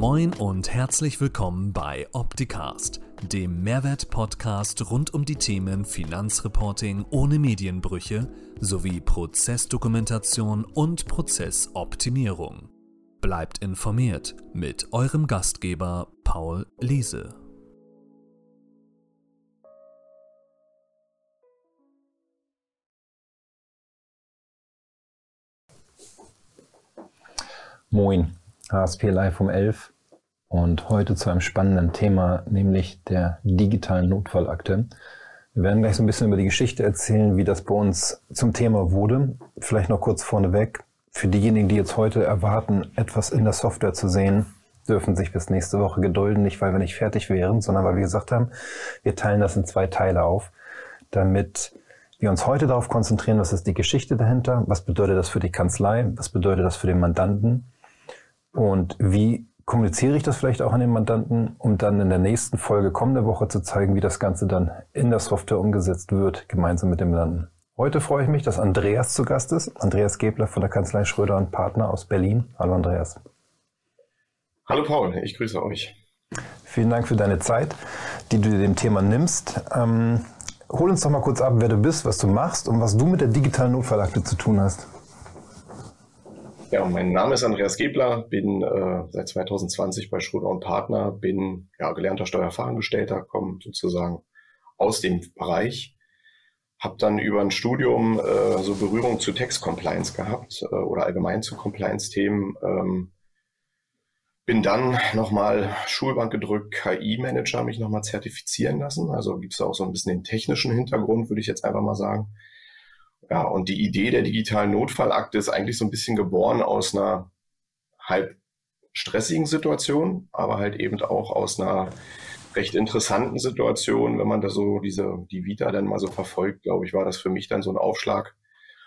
Moin und herzlich willkommen bei Opticast, dem Mehrwert-Podcast rund um die Themen Finanzreporting ohne Medienbrüche sowie Prozessdokumentation und Prozessoptimierung. Bleibt informiert mit eurem Gastgeber Paul Liese. Moin, HSP Live um 11 und heute zu einem spannenden Thema, nämlich der digitalen Notfallakte. Wir werden gleich so ein bisschen über die Geschichte erzählen, wie das bei uns zum Thema wurde. Vielleicht noch kurz vorneweg. Für diejenigen, die jetzt heute erwarten, etwas in der Software zu sehen, dürfen sich bis nächste Woche gedulden, nicht weil wir nicht fertig wären, sondern weil wir gesagt haben, wir teilen das in zwei Teile auf, damit wir uns heute darauf konzentrieren, was ist die Geschichte dahinter, was bedeutet das für die Kanzlei, was bedeutet das für den Mandanten und wie kommuniziere ich das vielleicht auch an den Mandanten, um dann in der nächsten Folge kommende Woche zu zeigen, wie das Ganze dann in der Software umgesetzt wird, gemeinsam mit dem Mandanten. Heute freue ich mich, dass Andreas zu Gast ist. Andreas Gebler von der Kanzlei Schröder und Partner aus Berlin. Hallo Andreas. Hallo Paul, ich grüße euch. Vielen Dank für deine Zeit, die du dir dem Thema nimmst. Ähm, hol uns doch mal kurz ab, wer du bist, was du machst und was du mit der digitalen Notfallakte zu tun hast. Ja, mein Name ist Andreas Gebler, bin äh, seit 2020 bei Schröder und Partner, bin ja, gelernter Steuerfachangestellter, komme sozusagen aus dem Bereich, habe dann über ein Studium äh, so Berührung zu Text Compliance gehabt äh, oder allgemein zu Compliance-Themen. Ähm, bin dann nochmal Schulbank gedrückt, KI-Manager, mich nochmal zertifizieren lassen. Also gibt es auch so ein bisschen den technischen Hintergrund, würde ich jetzt einfach mal sagen. Ja, und die Idee der digitalen Notfallakte ist eigentlich so ein bisschen geboren aus einer halb stressigen Situation, aber halt eben auch aus einer recht interessanten Situation, wenn man da so diese, die Vita dann mal so verfolgt, glaube ich, war das für mich dann so ein Aufschlag,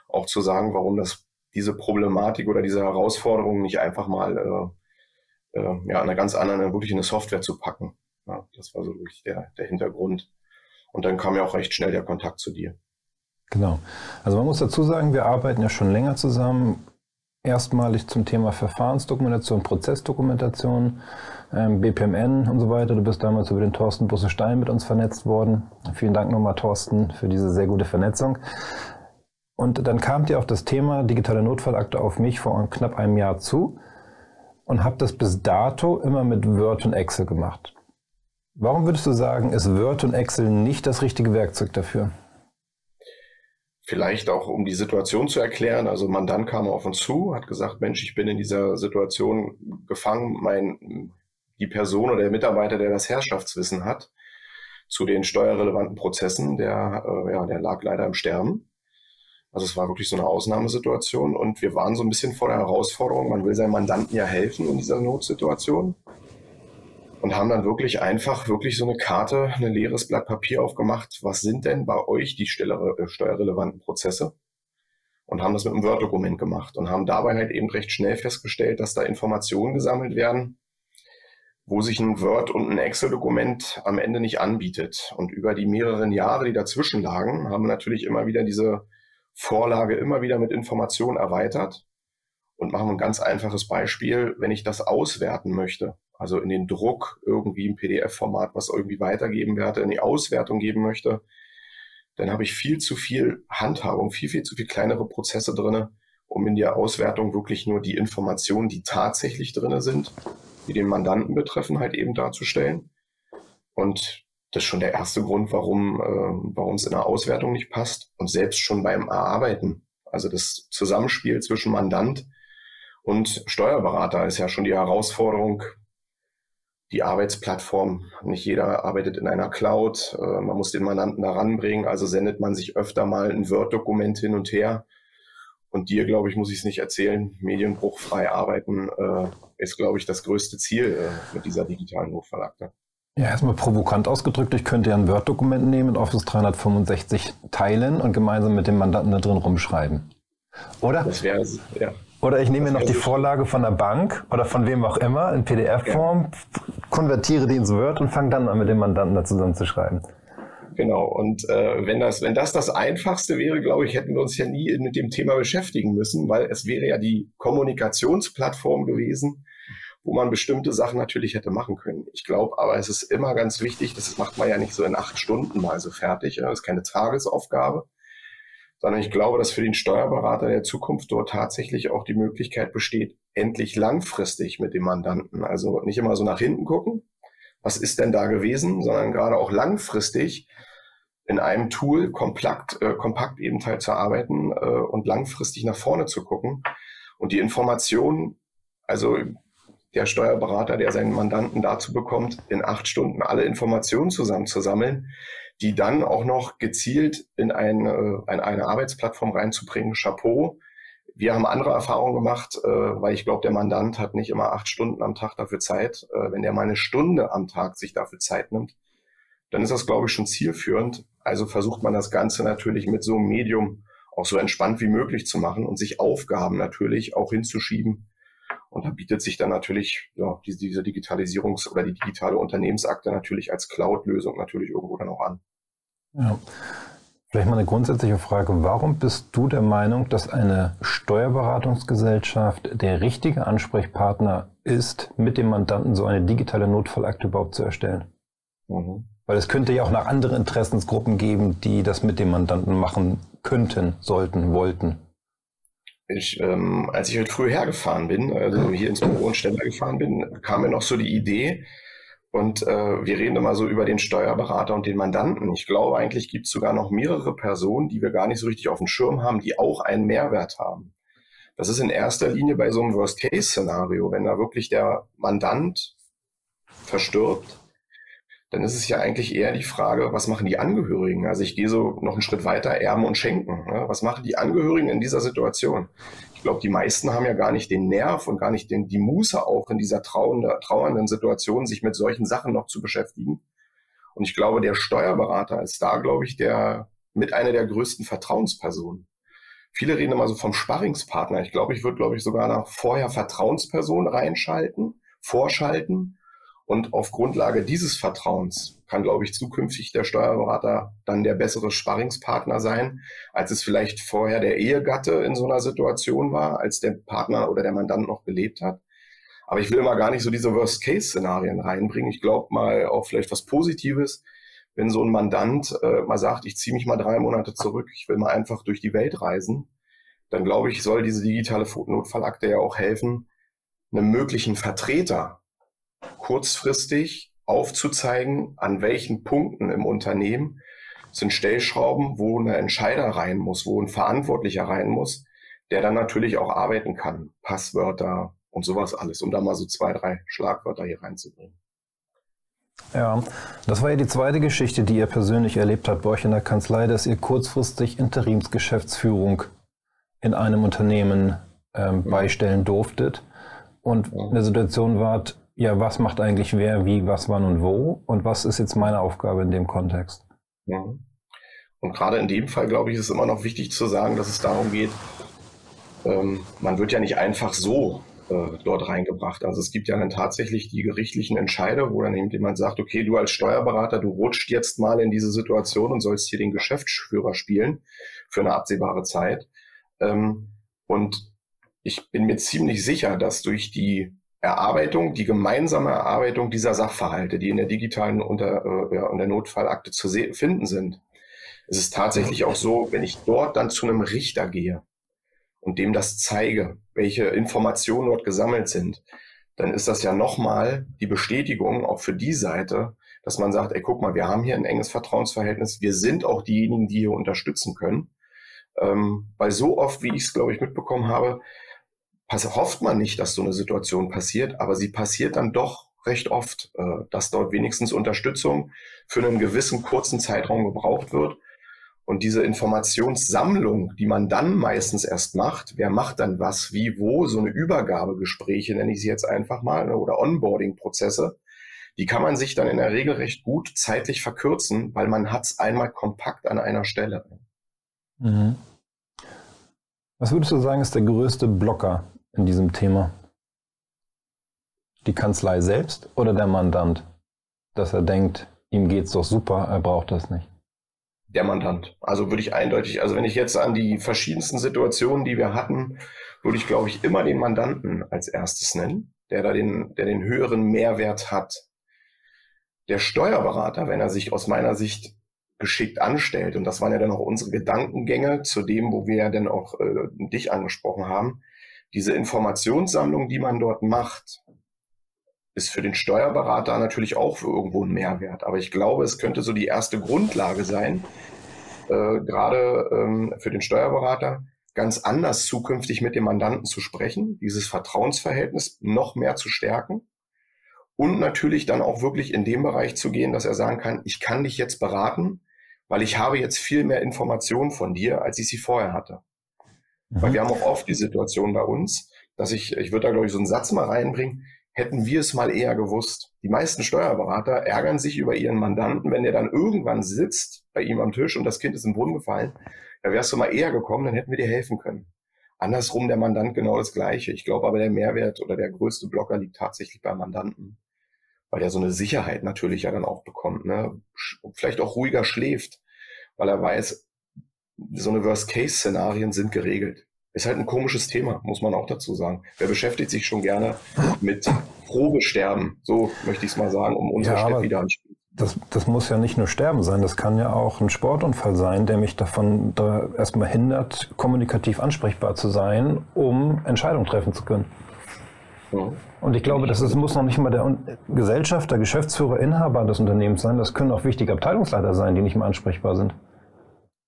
auch zu sagen, warum das diese Problematik oder diese Herausforderung nicht einfach mal äh, äh, ja, eine ganz andere, wirklich in eine Software zu packen. Ja, das war so wirklich der, der Hintergrund. Und dann kam ja auch recht schnell der Kontakt zu dir. Genau. Also man muss dazu sagen, wir arbeiten ja schon länger zusammen. Erstmalig zum Thema Verfahrensdokumentation, Prozessdokumentation, ähm, BPMN und so weiter. Du bist damals über den Thorsten Busse-Stein mit uns vernetzt worden. Vielen Dank nochmal, Thorsten, für diese sehr gute Vernetzung. Und dann kam dir auf das Thema digitale Notfallakte auf mich vor knapp einem Jahr zu und habe das bis dato immer mit Word und Excel gemacht. Warum würdest du sagen, ist Word und Excel nicht das richtige Werkzeug dafür? Vielleicht auch, um die Situation zu erklären. Also Mandant kam auf uns zu, hat gesagt, Mensch, ich bin in dieser Situation gefangen. Mein, die Person oder der Mitarbeiter, der das Herrschaftswissen hat zu den steuerrelevanten Prozessen, der, äh, ja, der lag leider im Sterben. Also es war wirklich so eine Ausnahmesituation und wir waren so ein bisschen vor der Herausforderung, man will seinem Mandanten ja helfen in dieser Notsituation und haben dann wirklich einfach wirklich so eine Karte, ein leeres Blatt Papier aufgemacht. Was sind denn bei euch die äh, steuerrelevanten Prozesse? Und haben das mit einem Word-Dokument gemacht und haben dabei halt eben recht schnell festgestellt, dass da Informationen gesammelt werden, wo sich ein Word- und ein Excel-Dokument am Ende nicht anbietet. Und über die mehreren Jahre, die dazwischen lagen, haben wir natürlich immer wieder diese Vorlage immer wieder mit Informationen erweitert und machen ein ganz einfaches Beispiel, wenn ich das auswerten möchte also in den Druck irgendwie im PDF-Format was irgendwie weitergeben werde, in die Auswertung geben möchte, dann habe ich viel zu viel Handhabung, viel, viel zu viel kleinere Prozesse drinne, um in der Auswertung wirklich nur die Informationen, die tatsächlich drinne sind, die den Mandanten betreffen, halt eben darzustellen. Und das ist schon der erste Grund, warum, äh, warum es in der Auswertung nicht passt. Und selbst schon beim Erarbeiten, also das Zusammenspiel zwischen Mandant und Steuerberater ist ja schon die Herausforderung, die Arbeitsplattform. Nicht jeder arbeitet in einer Cloud. Äh, man muss den Mandanten da ranbringen. Also sendet man sich öfter mal ein Word-Dokument hin und her. Und dir, glaube ich, muss ich es nicht erzählen. Medienbruchfrei arbeiten äh, ist, glaube ich, das größte Ziel äh, mit dieser digitalen Notfallakte. Ja, erstmal provokant ausgedrückt, ich könnte ja ein Word-Dokument nehmen und Office 365 teilen und gemeinsam mit dem Mandanten da drin rumschreiben. Oder? Das wäre, ja. Oder ich nehme mir noch die Vorlage von der Bank oder von wem auch immer in PDF-Form, konvertiere die ins Word und fange dann an, mit dem Mandanten da zusammenzuschreiben. Genau. Und äh, wenn, das, wenn das das Einfachste wäre, glaube ich, hätten wir uns ja nie mit dem Thema beschäftigen müssen, weil es wäre ja die Kommunikationsplattform gewesen, wo man bestimmte Sachen natürlich hätte machen können. Ich glaube aber, es ist immer ganz wichtig, das macht man ja nicht so in acht Stunden mal so fertig, das ist keine Tagesaufgabe, sondern ich glaube, dass für den Steuerberater der Zukunft dort tatsächlich auch die Möglichkeit besteht, endlich langfristig mit dem Mandanten, also nicht immer so nach hinten gucken, was ist denn da gewesen, sondern gerade auch langfristig in einem Tool kompakt, äh, kompakt eben halt zu arbeiten äh, und langfristig nach vorne zu gucken. Und die Informationen, also der Steuerberater, der seinen Mandanten dazu bekommt, in acht Stunden alle Informationen zusammenzusammeln, die dann auch noch gezielt in eine, in eine Arbeitsplattform reinzubringen. Chapeau. Wir haben andere Erfahrungen gemacht, äh, weil ich glaube, der Mandant hat nicht immer acht Stunden am Tag dafür Zeit. Äh, wenn der mal eine Stunde am Tag sich dafür Zeit nimmt, dann ist das, glaube ich, schon zielführend. Also versucht man das Ganze natürlich mit so einem Medium auch so entspannt wie möglich zu machen und sich Aufgaben natürlich auch hinzuschieben, und da bietet sich dann natürlich ja, diese, diese Digitalisierungs- oder die digitale Unternehmensakte natürlich als Cloud-Lösung natürlich irgendwo dann auch an. Ja. Vielleicht mal eine grundsätzliche Frage. Warum bist du der Meinung, dass eine Steuerberatungsgesellschaft der richtige Ansprechpartner ist, mit dem Mandanten so eine digitale Notfallakte überhaupt zu erstellen? Mhm. Weil es könnte ja auch noch andere Interessensgruppen geben, die das mit dem Mandanten machen könnten, sollten, wollten. Ich, ähm, als ich heute früh hergefahren bin, also hier ins Büro und Ständer gefahren bin, kam mir noch so die Idee, und äh, wir reden immer so über den Steuerberater und den Mandanten. Ich glaube, eigentlich gibt es sogar noch mehrere Personen, die wir gar nicht so richtig auf dem Schirm haben, die auch einen Mehrwert haben. Das ist in erster Linie bei so einem Worst-Case-Szenario, wenn da wirklich der Mandant verstirbt, dann ist es ja eigentlich eher die Frage, was machen die Angehörigen? Also ich gehe so noch einen Schritt weiter, Erben und Schenken. Ne? Was machen die Angehörigen in dieser Situation? Ich glaube, die meisten haben ja gar nicht den Nerv und gar nicht den, die Muße auch in dieser trauernde, trauernden Situation, sich mit solchen Sachen noch zu beschäftigen. Und ich glaube, der Steuerberater ist da, glaube ich, der mit einer der größten Vertrauenspersonen. Viele reden immer so vom Sparringspartner. Ich glaube, ich würde, glaube ich, sogar nach vorher Vertrauensperson reinschalten, vorschalten und auf Grundlage dieses Vertrauens kann, glaube ich, zukünftig der Steuerberater dann der bessere Sparringspartner sein, als es vielleicht vorher der Ehegatte in so einer Situation war, als der Partner oder der Mandant noch gelebt hat. Aber ich will immer gar nicht so diese Worst-Case-Szenarien reinbringen. Ich glaube mal auch vielleicht was Positives, wenn so ein Mandant äh, mal sagt, ich ziehe mich mal drei Monate zurück, ich will mal einfach durch die Welt reisen, dann glaube ich, soll diese digitale Notfallakte ja auch helfen, einem möglichen Vertreter kurzfristig aufzuzeigen, an welchen Punkten im Unternehmen sind Stellschrauben, wo eine Entscheider rein muss, wo ein Verantwortlicher rein muss, der dann natürlich auch arbeiten kann. Passwörter und sowas alles, um da mal so zwei, drei Schlagwörter hier reinzubringen. Ja, das war ja die zweite Geschichte, die ihr persönlich erlebt habt bei euch in der Kanzlei, dass ihr kurzfristig Interimsgeschäftsführung in einem Unternehmen ähm, beistellen durftet und in der Situation wart, ja, was macht eigentlich wer, wie, was, wann und wo und was ist jetzt meine Aufgabe in dem Kontext? Ja. Und gerade in dem Fall, glaube ich, ist immer noch wichtig zu sagen, dass es darum geht, ähm, man wird ja nicht einfach so äh, dort reingebracht. Also es gibt ja dann tatsächlich die gerichtlichen Entscheide, wo dann eben jemand sagt, okay, du als Steuerberater, du rutscht jetzt mal in diese Situation und sollst hier den Geschäftsführer spielen für eine absehbare Zeit. Ähm, und ich bin mir ziemlich sicher, dass durch die Erarbeitung, die gemeinsame Erarbeitung dieser Sachverhalte, die in der digitalen unter, äh, ja, in der Notfallakte zu finden sind. Es ist tatsächlich auch so, wenn ich dort dann zu einem Richter gehe und dem das zeige, welche Informationen dort gesammelt sind, dann ist das ja nochmal die Bestätigung auch für die Seite, dass man sagt, ey, guck mal, wir haben hier ein enges Vertrauensverhältnis, wir sind auch diejenigen, die hier unterstützen können. Ähm, weil so oft, wie ich es, glaube ich, mitbekommen habe, hofft man nicht, dass so eine Situation passiert, aber sie passiert dann doch recht oft, äh, dass dort wenigstens Unterstützung für einen gewissen kurzen Zeitraum gebraucht wird. Und diese Informationssammlung, die man dann meistens erst macht, wer macht dann was, wie, wo, so eine Übergabegespräche, nenne ich sie jetzt einfach mal, ne, oder Onboarding-Prozesse, die kann man sich dann in der Regel recht gut zeitlich verkürzen, weil man hat es einmal kompakt an einer Stelle. Mhm. Was würdest du sagen, ist der größte Blocker in diesem Thema? Die Kanzlei selbst oder der Mandant? Dass er denkt, ihm geht's doch super, er braucht das nicht. Der Mandant. Also würde ich eindeutig, also wenn ich jetzt an die verschiedensten Situationen, die wir hatten, würde ich, glaube ich, immer den Mandanten als erstes nennen. der da den, der den höheren Mehrwert hat. Der Steuerberater, wenn er sich aus meiner Sicht geschickt anstellt, und das waren ja dann auch unsere Gedankengänge zu dem, wo wir ja dann auch äh, dich angesprochen haben, diese Informationssammlung, die man dort macht, ist für den Steuerberater natürlich auch für irgendwo ein Mehrwert. Aber ich glaube, es könnte so die erste Grundlage sein, äh, gerade ähm, für den Steuerberater, ganz anders zukünftig mit dem Mandanten zu sprechen, dieses Vertrauensverhältnis noch mehr zu stärken und natürlich dann auch wirklich in dem Bereich zu gehen, dass er sagen kann, ich kann dich jetzt beraten, weil ich habe jetzt viel mehr Informationen von dir, als ich sie vorher hatte. Mhm. Weil wir haben auch oft die Situation bei uns, dass ich, ich würde da glaube ich so einen Satz mal reinbringen, hätten wir es mal eher gewusst. Die meisten Steuerberater ärgern sich über ihren Mandanten, wenn der dann irgendwann sitzt bei ihm am Tisch und das Kind ist im Brunnen gefallen. Da wärst du mal eher gekommen, dann hätten wir dir helfen können. Andersrum der Mandant genau das Gleiche. Ich glaube aber der Mehrwert oder der größte Blocker liegt tatsächlich beim Mandanten, weil er so eine Sicherheit natürlich ja dann auch bekommt, ne? vielleicht auch ruhiger schläft, weil er weiß, so eine Worst-Case-Szenarien sind geregelt. Ist halt ein komisches Thema, muss man auch dazu sagen. Wer beschäftigt sich schon gerne mit Probesterben, so möchte ich es mal sagen, um unsere ja, Stadt wieder anspielen. Das, das muss ja nicht nur Sterben sein, das kann ja auch ein Sportunfall sein, der mich davon da erstmal hindert, kommunikativ ansprechbar zu sein, um Entscheidungen treffen zu können. Ja. Und ich glaube, das ist, muss noch nicht mal der Gesellschafter, Geschäftsführer, Inhaber des Unternehmens sein. Das können auch wichtige Abteilungsleiter sein, die nicht mehr ansprechbar sind.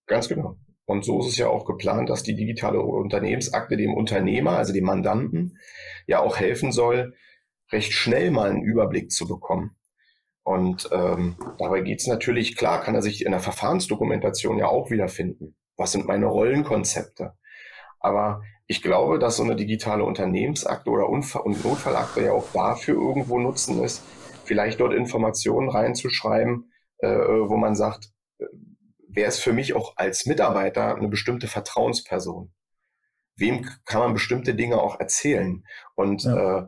Ganz genau. Und so ist es ja auch geplant, dass die digitale Unternehmensakte dem Unternehmer, also dem Mandanten, ja auch helfen soll, recht schnell mal einen Überblick zu bekommen. Und ähm, dabei geht es natürlich, klar, kann er sich in der Verfahrensdokumentation ja auch wiederfinden. Was sind meine Rollenkonzepte? Aber ich glaube, dass so eine digitale Unternehmensakte oder Unfall und Notfallakte ja auch dafür irgendwo nutzen ist, vielleicht dort Informationen reinzuschreiben, äh, wo man sagt, wer ist für mich auch als Mitarbeiter eine bestimmte Vertrauensperson? Wem kann man bestimmte Dinge auch erzählen? Und ja. äh,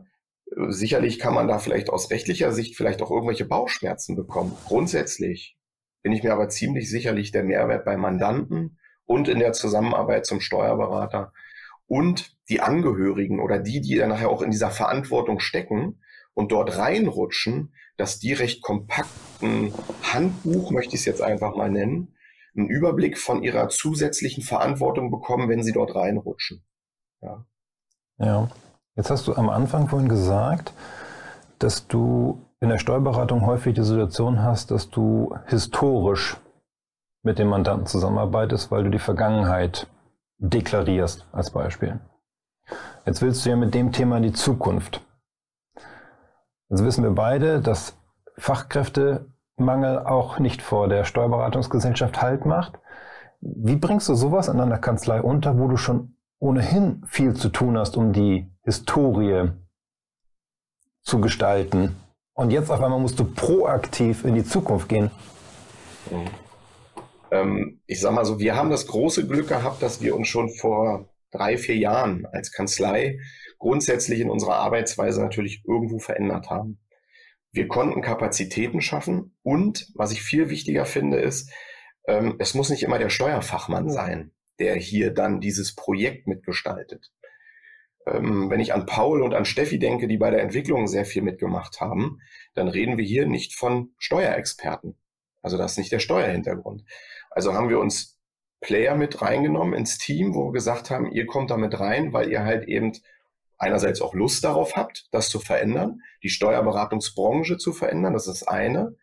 sicherlich kann man da vielleicht aus rechtlicher Sicht vielleicht auch irgendwelche Bauchschmerzen bekommen. Grundsätzlich bin ich mir aber ziemlich sicherlich der Mehrwert bei Mandanten und in der Zusammenarbeit zum Steuerberater und die Angehörigen oder die, die dann nachher auch in dieser Verantwortung stecken und dort reinrutschen, dass die recht kompakten Handbuch, möchte ich es jetzt einfach mal nennen, einen Überblick von ihrer zusätzlichen Verantwortung bekommen, wenn sie dort reinrutschen. Ja. ja. Jetzt hast du am Anfang vorhin gesagt, dass du in der Steuerberatung häufig die Situation hast, dass du historisch mit dem Mandanten zusammenarbeitest, weil du die Vergangenheit deklarierst, als Beispiel. Jetzt willst du ja mit dem Thema in die Zukunft. Jetzt wissen wir beide, dass Fachkräfte Mangel auch nicht vor der Steuerberatungsgesellschaft Halt macht. Wie bringst du sowas in einer Kanzlei unter, wo du schon ohnehin viel zu tun hast, um die Historie zu gestalten? Und jetzt auf einmal musst du proaktiv in die Zukunft gehen. Mhm. Ähm, ich sag mal so, wir haben das große Glück gehabt, dass wir uns schon vor drei, vier Jahren als Kanzlei grundsätzlich in unserer Arbeitsweise natürlich irgendwo verändert haben. Wir konnten Kapazitäten schaffen und was ich viel wichtiger finde, ist, ähm, es muss nicht immer der Steuerfachmann sein, der hier dann dieses Projekt mitgestaltet. Ähm, wenn ich an Paul und an Steffi denke, die bei der Entwicklung sehr viel mitgemacht haben, dann reden wir hier nicht von Steuerexperten. Also das ist nicht der Steuerhintergrund. Also haben wir uns Player mit reingenommen ins Team, wo wir gesagt haben, ihr kommt da mit rein, weil ihr halt eben einerseits auch Lust darauf habt, das zu verändern, die Steuerberatungsbranche zu verändern, das ist eine.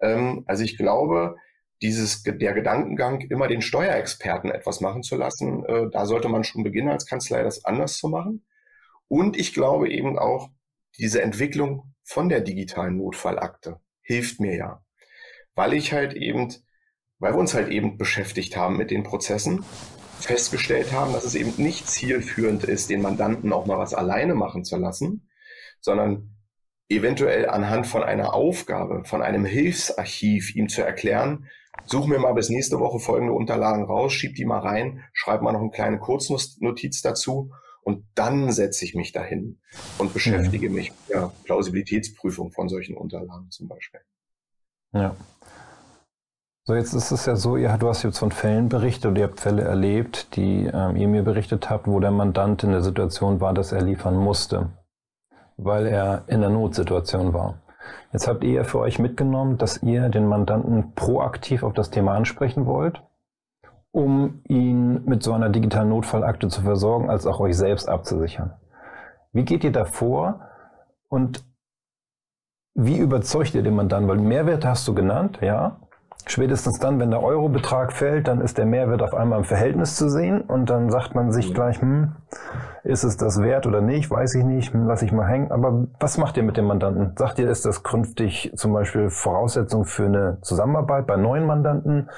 Ähm, also ich glaube, dieses, der Gedankengang, immer den Steuerexperten etwas machen zu lassen, äh, da sollte man schon beginnen als Kanzlei, das anders zu machen. Und ich glaube eben auch, diese Entwicklung von der digitalen Notfallakte hilft mir ja, weil ich halt eben, weil wir uns halt eben beschäftigt haben mit den Prozessen festgestellt haben, dass es eben nicht zielführend ist, den Mandanten auch mal was alleine machen zu lassen, sondern eventuell anhand von einer Aufgabe, von einem Hilfsarchiv ihm zu erklären, such mir mal bis nächste Woche folgende Unterlagen raus, schieb die mal rein, schreib mal noch eine kleine Kurznotiz dazu und dann setze ich mich dahin und beschäftige ja. mich mit der Plausibilitätsprüfung von solchen Unterlagen zum Beispiel. Ja. So, jetzt ist es ja so, ihr, du hast jetzt von Fällen berichtet oder ihr habt Fälle erlebt, die ähm, ihr mir berichtet habt, wo der Mandant in der Situation war, dass er liefern musste. weil er in der Notsituation war. Jetzt habt ihr für euch mitgenommen, dass ihr den Mandanten proaktiv auf das Thema ansprechen wollt, um ihn mit so einer digitalen Notfallakte zu versorgen, als auch euch selbst abzusichern. Wie geht ihr da vor und wie überzeugt ihr den Mandanten? Weil Mehrwert hast du genannt, ja. Spätestens dann, wenn der Eurobetrag fällt, dann ist der Mehrwert auf einmal im Verhältnis zu sehen und dann sagt man sich gleich, hm, ist es das wert oder nicht, weiß ich nicht, hm, lass ich mal hängen. Aber was macht ihr mit dem Mandanten? Sagt ihr, ist das künftig zum Beispiel Voraussetzung für eine Zusammenarbeit bei neuen Mandanten?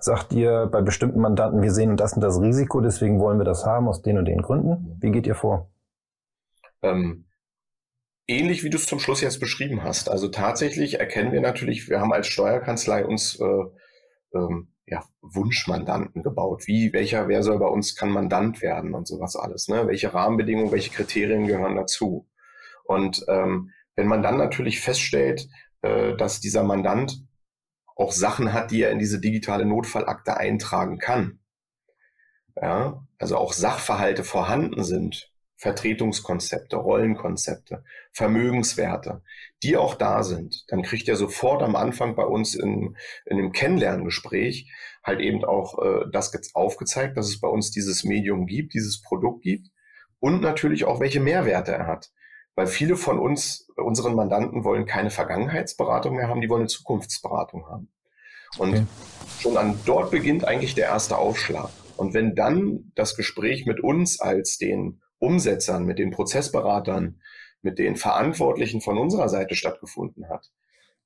Sagt ihr bei bestimmten Mandanten, wir sehen das und das Risiko, deswegen wollen wir das haben aus den und den Gründen? Wie geht ihr vor? Ähm, ähnlich wie du es zum Schluss jetzt beschrieben hast. Also tatsächlich erkennen wir natürlich, wir haben als Steuerkanzlei uns äh, ähm, ja, Wunschmandanten gebaut. Wie, welcher, wer soll bei uns kann Mandant werden und sowas alles. Ne? Welche Rahmenbedingungen, welche Kriterien gehören dazu? Und ähm, wenn man dann natürlich feststellt, äh, dass dieser Mandant auch Sachen hat, die er in diese digitale Notfallakte eintragen kann, ja, also auch Sachverhalte vorhanden sind, Vertretungskonzepte, Rollenkonzepte, Vermögenswerte, die auch da sind, dann kriegt er sofort am Anfang bei uns in, in einem Kennenlerngespräch halt eben auch äh, das aufgezeigt, dass es bei uns dieses Medium gibt, dieses Produkt gibt und natürlich auch, welche Mehrwerte er hat. Weil viele von uns, unseren Mandanten wollen keine Vergangenheitsberatung mehr haben, die wollen eine Zukunftsberatung haben. Und okay. schon an dort beginnt eigentlich der erste Aufschlag. Und wenn dann das Gespräch mit uns als den Umsetzern, mit den Prozessberatern, mit den Verantwortlichen von unserer Seite stattgefunden hat.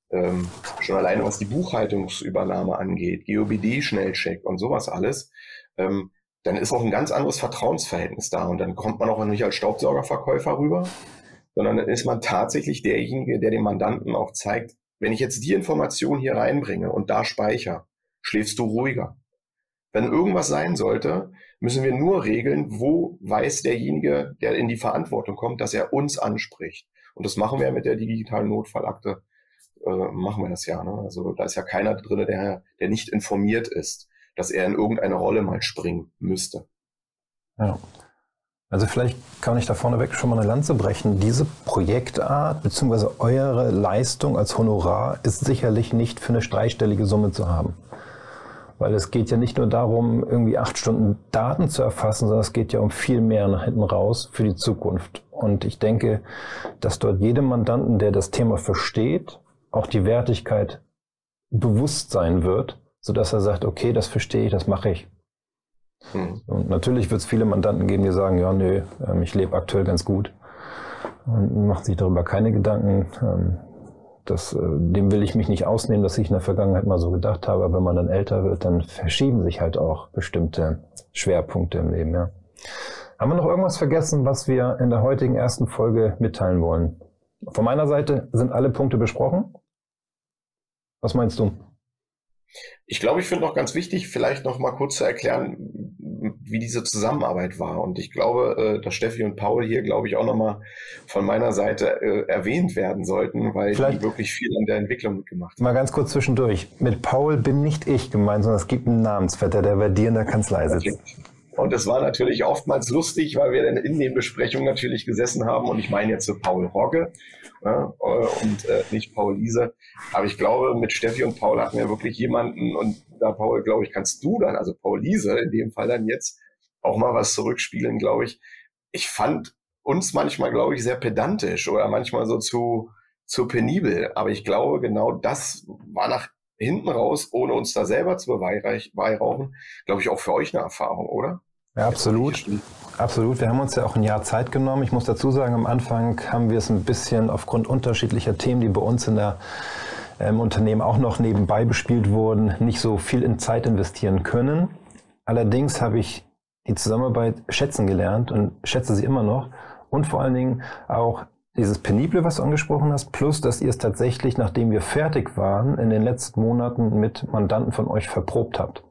Ähm, schon alleine was die Buchhaltungsübernahme angeht, GOBD-Schnellcheck und sowas alles, ähm, dann ist auch ein ganz anderes Vertrauensverhältnis da. Und dann kommt man auch nicht als Staubsaugerverkäufer rüber, sondern dann ist man tatsächlich derjenige, der dem Mandanten auch zeigt, wenn ich jetzt die Information hier reinbringe und da speichere, schläfst du ruhiger. Wenn irgendwas sein sollte, müssen wir nur regeln, wo weiß derjenige, der in die Verantwortung kommt, dass er uns anspricht. Und das machen wir mit der digitalen Notfallakte, äh, machen wir das ja. Ne? Also da ist ja keiner drin, der, der nicht informiert ist, dass er in irgendeine Rolle mal springen müsste. Ja. Also vielleicht kann ich da vorneweg schon mal eine Lanze brechen. Diese Projektart bzw. eure Leistung als Honorar ist sicherlich nicht für eine dreistellige Summe zu haben. Weil es geht ja nicht nur darum, irgendwie acht Stunden Daten zu erfassen, sondern es geht ja um viel mehr nach hinten raus für die Zukunft. Und ich denke, dass dort jedem Mandanten, der das Thema versteht, auch die Wertigkeit bewusst sein wird, sodass er sagt, okay, das verstehe ich, das mache ich. Hm. Und natürlich wird es viele Mandanten geben, die sagen, ja, nö, ähm, ich lebe aktuell ganz gut und macht sich darüber keine Gedanken. Das, äh, dem will ich mich nicht ausnehmen, dass ich in der Vergangenheit mal so gedacht habe. Aber wenn man dann älter wird, dann verschieben sich halt auch bestimmte Schwerpunkte im Leben. Ja. Haben wir noch irgendwas vergessen, was wir in der heutigen ersten Folge mitteilen wollen? Von meiner Seite sind alle Punkte besprochen. Was meinst du? Ich glaube, ich finde noch ganz wichtig, vielleicht noch mal kurz zu erklären, wie diese Zusammenarbeit war. Und ich glaube, äh, dass Steffi und Paul hier, glaube ich, auch noch mal von meiner Seite äh, erwähnt werden sollten, weil vielleicht die wirklich viel an der Entwicklung mitgemacht haben. Mal ganz kurz zwischendurch. Mit Paul bin nicht ich gemeint, sondern es gibt einen Namensvetter, der bei dir in der Kanzlei sitzt. Und es war natürlich oftmals lustig, weil wir dann in den Besprechungen natürlich gesessen haben. Und ich meine jetzt so Paul Rogge ja, äh, und äh, nicht Paul Liese. Aber ich glaube, mit Steffi und Paul hatten wir wirklich jemanden. Und da, Paul, glaube ich, kannst du dann, also Paul Liese in dem Fall dann jetzt, auch mal was zurückspielen, glaube ich. Ich fand uns manchmal, glaube ich, sehr pedantisch oder manchmal so zu, zu penibel. Aber ich glaube, genau das war nach hinten raus, ohne uns da selber zu beweihräuchen, glaube ich, auch für euch eine Erfahrung, oder? Ja, absolut. Absolut. Wir haben uns ja auch ein Jahr Zeit genommen. Ich muss dazu sagen, am Anfang haben wir es ein bisschen aufgrund unterschiedlicher Themen, die bei uns in der ähm, Unternehmen auch noch nebenbei bespielt wurden, nicht so viel in Zeit investieren können. Allerdings habe ich die Zusammenarbeit schätzen gelernt und schätze sie immer noch. Und vor allen Dingen auch dieses Penible, was du angesprochen hast, plus, dass ihr es tatsächlich, nachdem wir fertig waren, in den letzten Monaten mit Mandanten von euch verprobt habt.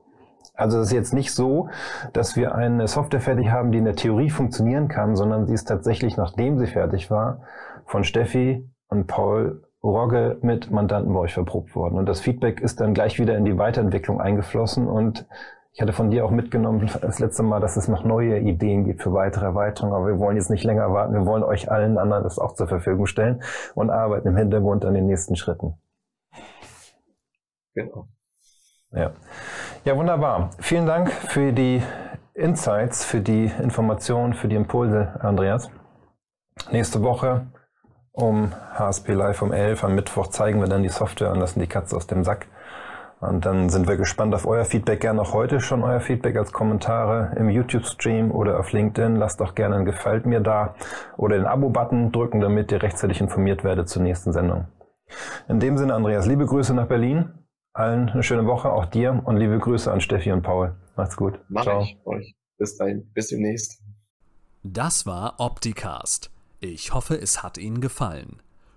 Also es ist jetzt nicht so, dass wir eine Software fertig haben, die in der Theorie funktionieren kann, sondern sie ist tatsächlich, nachdem sie fertig war, von Steffi und Paul Rogge mit Mandanten bei euch verprobt worden. Und das Feedback ist dann gleich wieder in die Weiterentwicklung eingeflossen und Ich hatte von dir auch mitgenommen das letzte Mal, dass es noch neue Ideen gibt für weitere Erweiterungen, aber wir wollen jetzt nicht länger warten. Wir wollen euch allen anderen das auch zur Verfügung stellen und arbeiten im Hintergrund an den nächsten Schritten. Genau. Ja. ja, wunderbar. Vielen Dank für die Insights, für die Informationen, für die Impulse, Andreas. Nächste Woche um HSP Live um 11 am Mittwoch zeigen wir dann die Software und lassen die Katze aus dem Sack. Und dann sind wir gespannt auf euer Feedback. Gerne auch heute schon euer Feedback als Kommentare im YouTube-Stream oder auf LinkedIn. Lasst doch gerne ein Gefällt mir da oder den Abo-Button drücken, damit ihr rechtzeitig informiert werdet zur nächsten Sendung. In dem Sinne, Andreas, liebe Grüße nach Berlin. Allen eine schöne Woche, auch dir und liebe Grüße an Steffi und Paul. Macht's gut. Mach Ciao. ich euch. Bis dahin. Bis demnächst. Das war Opticast. Ich hoffe, es hat Ihnen gefallen.